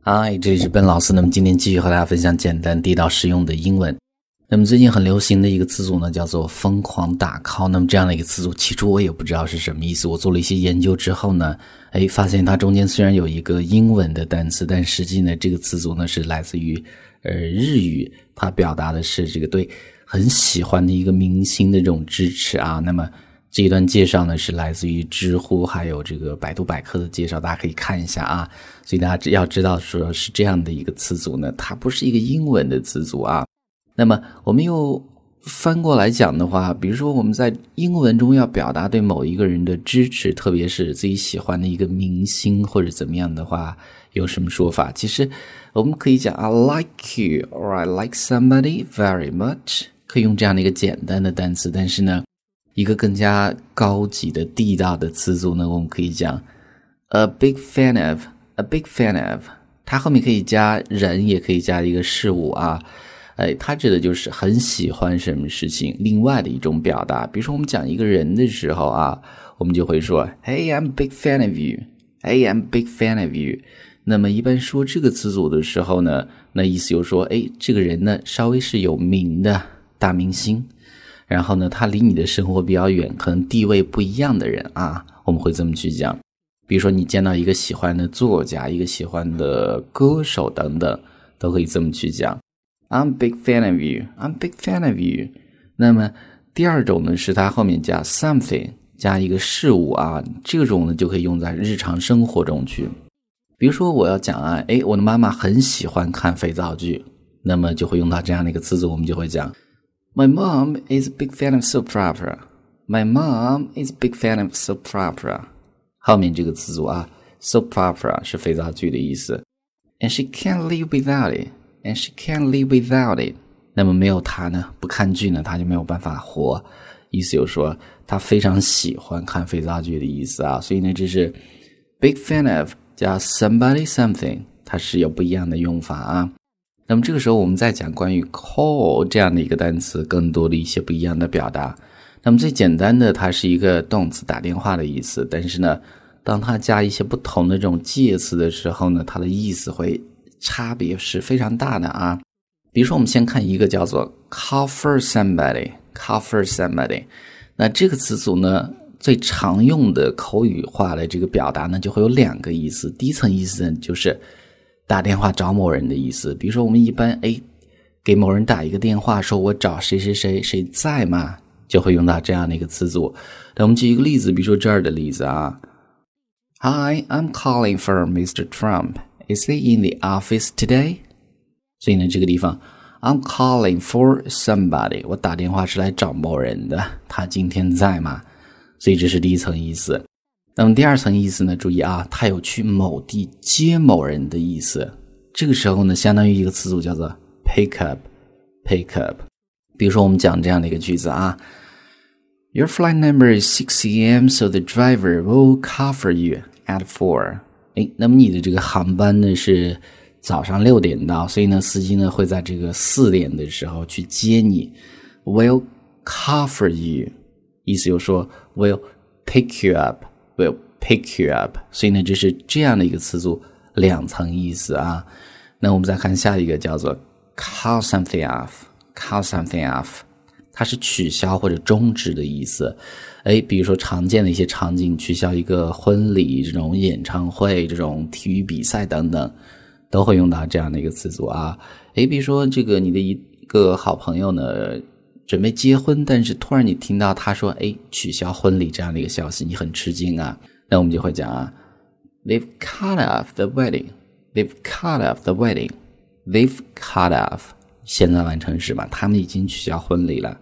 嗨，这里是笨老师。那么今天继续和大家分享简单地道实用的英文。那么最近很流行的一个词组呢，叫做“疯狂打 call”。那么这样的一个词组，起初我也不知道是什么意思。我做了一些研究之后呢，哎，发现它中间虽然有一个英文的单词，但实际呢，这个词组呢是来自于呃日语，它表达的是这个对很喜欢的一个明星的这种支持啊。那么这一段介绍呢，是来自于知乎还有这个百度百科的介绍，大家可以看一下啊。所以大家要知道，说是这样的一个词组呢，它不是一个英文的词组啊。那么我们又翻过来讲的话，比如说我们在英文中要表达对某一个人的支持，特别是自己喜欢的一个明星或者怎么样的话，有什么说法？其实我们可以讲 I like you or I like somebody very much，可以用这样的一个简单的单词，但是呢。一个更加高级的地道的词组呢，我们可以讲 a big fan of，a big fan of，它后面可以加人，也可以加一个事物啊，哎，它指的就是很喜欢什么事情，另外的一种表达。比如说我们讲一个人的时候啊，我们就会说，Hey，I'm big fan of you，Hey，I'm big fan of you。那么一般说这个词组的时候呢，那意思就是说，哎，这个人呢稍微是有名的大明星。然后呢，他离你的生活比较远，可能地位不一样的人啊，我们会这么去讲。比如说，你见到一个喜欢的作家、一个喜欢的歌手等等，都可以这么去讲。I'm big fan of you. I'm big fan of you. 那么第二种呢，是它后面加 something，加一个事物啊，这种呢就可以用在日常生活中去。比如说，我要讲啊，哎，我的妈妈很喜欢看肥皂剧，那么就会用到这样的一个词组，我们就会讲。My mom is a big fan of soap opera. My mom is a big fan of soap opera. 后面这个词组啊，soap opera 是肥皂剧的意思。And she can't live without it. And she can't live without it. 那么没有它呢，不看剧呢，她就没有办法活。意思就是说，她非常喜欢看肥皂剧的意思啊。所以呢，这是 big fan of 加 somebody something，它是有不一样的用法啊。 那么这个时候，我们再讲关于 call 这样的一个单词，更多的一些不一样的表达。那么最简单的，它是一个动词，打电话的意思。但是呢，当它加一些不同的这种介词的时候呢，它的意思会差别是非常大的啊。比如说，我们先看一个叫做 call for somebody，call for somebody。那这个词组呢，最常用的口语化的这个表达呢，就会有两个意思。第一层意思呢，就是。打电话找某人的意思，比如说我们一般哎，给某人打一个电话，说我找谁谁谁谁在吗？就会用到这样的一个词组。那我们举一个例子，比如说这儿的例子啊，Hi, I'm calling for Mr. Trump. Is he in the office today? 所以呢，这个地方 I'm calling for somebody，我打电话是来找某人的，他今天在吗？所以这是第一层意思。那么第二层意思呢？注意啊，它有去某地接某人的意思。这个时候呢，相当于一个词组叫做 pick up，pick up。比如说，我们讲这样的一个句子啊：Your flight number is six a.m., so the driver will cover you at four。哎，那么你的这个航班呢是早上六点到，所以呢，司机呢会在这个四点的时候去接你。Will cover you，意思就是说 will pick you up。Will pick you up，所以呢，就是这样的一个词组，两层意思啊。那我们再看下一个，叫做 call something off，call something off，它是取消或者终止的意思。哎，比如说常见的一些场景，取消一个婚礼、这种演唱会、这种体育比赛等等，都会用到这样的一个词组啊。哎，比如说这个你的一个好朋友呢。准备结婚，但是突然你听到他说：“哎，取消婚礼这样的一个消息，你很吃惊啊。”那我们就会讲啊，They've cut off the wedding. They've cut off the wedding. They've cut off 现在完成时嘛，他们已经取消婚礼了。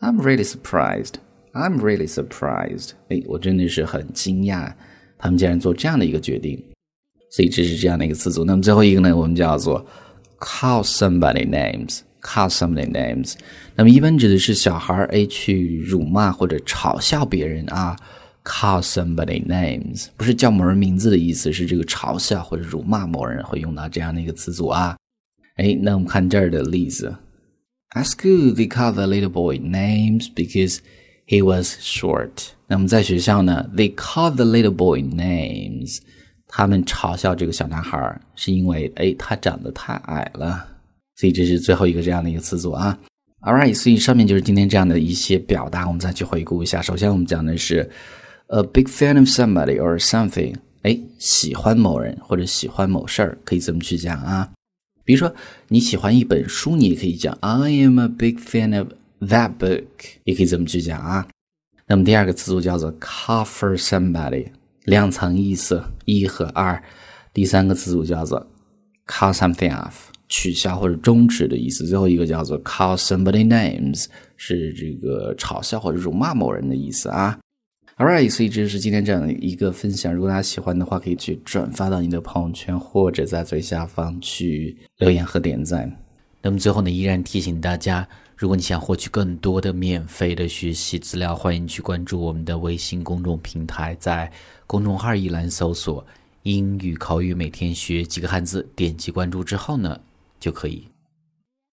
I'm really surprised. I'm really surprised. 哎，我真的是很惊讶，他们竟然做这样的一个决定。所以这是这样的一个词组。那么最后一个呢，我们叫做 call somebody names。Call somebody names，那么一般指的是小孩儿去辱骂或者嘲笑别人啊。call somebody names 不是叫某人名字的意思，是这个嘲笑或者辱骂某人会用到这样的一个词组啊。哎，那我们看这儿的例子。At school, they called the little boy names because he was short. 那么在学校呢，they called the little boy names，他们嘲笑这个小男孩是因为哎他长得太矮了，所以这是最后一个这样的一个词组啊。All right，所以上面就是今天这样的一些表达，我们再去回顾一下。首先我们讲的是 a big fan of somebody or something，哎，喜欢某人或者喜欢某事儿，可以这么去讲啊。比如说你喜欢一本书，你也可以讲 I am a big fan of that book，也可以这么去讲啊。那么第二个词组叫做 cover somebody，两层意思，一和二。第三个词组叫做 call something off，取消或者终止的意思。最后一个叫做 call somebody names，是这个嘲笑或者辱骂某人的意思啊。All right，所以这就是今天这样的一个分享。如果大家喜欢的话，可以去转发到你的朋友圈，或者在最下方去留言和点赞。那么最后呢，依然提醒大家，如果你想获取更多的免费的学习资料，欢迎去关注我们的微信公众平台，在公众号一栏搜索“英语口语每天学几个汉字”，点击关注之后呢，就可以